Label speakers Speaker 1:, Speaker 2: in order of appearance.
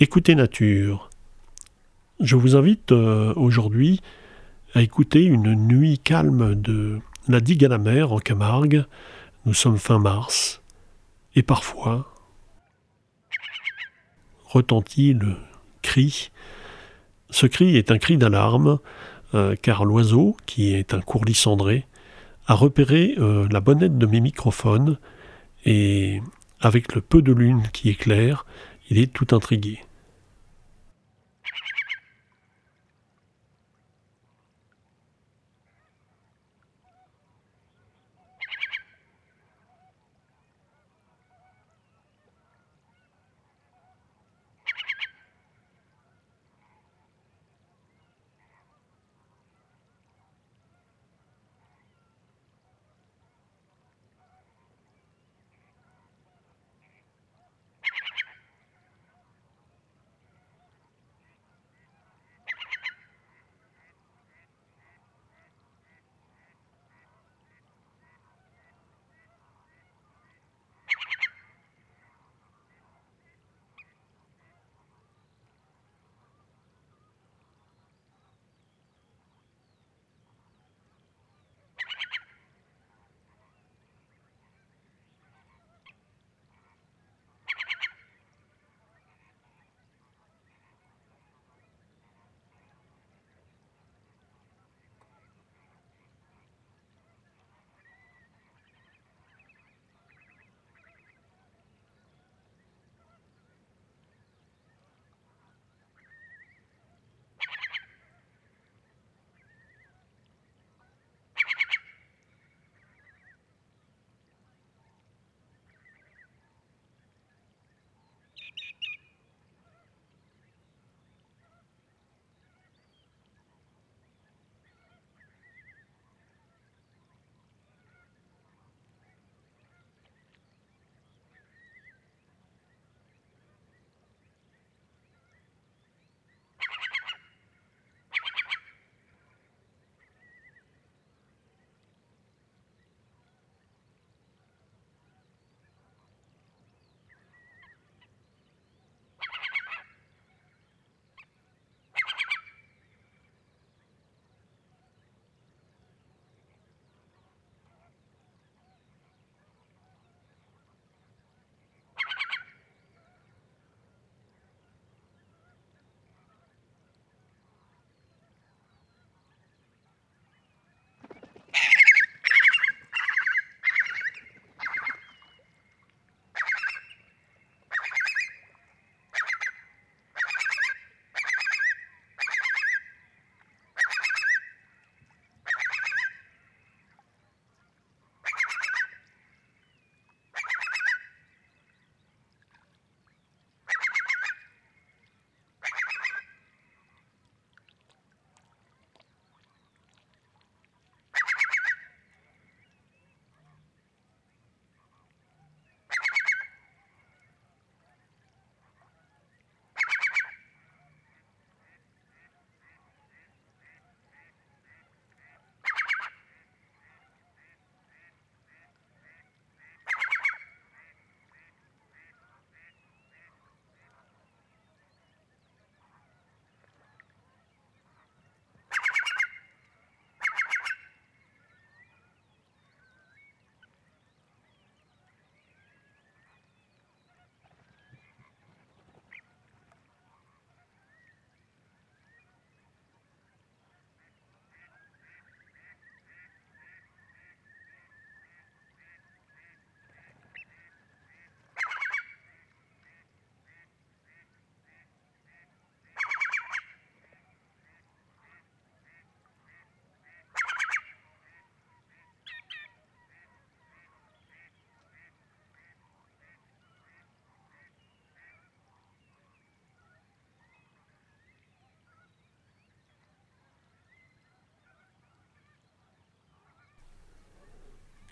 Speaker 1: Écoutez Nature. Je vous invite euh, aujourd'hui à écouter une nuit calme de la digue à la mer en Camargue. Nous sommes fin mars. Et parfois retentit le cri. Ce cri est un cri d'alarme, euh, car l'oiseau, qui est un courlis cendré, a repéré euh, la bonnette de mes microphones et, avec le peu de lune qui éclaire, il est tout intrigué.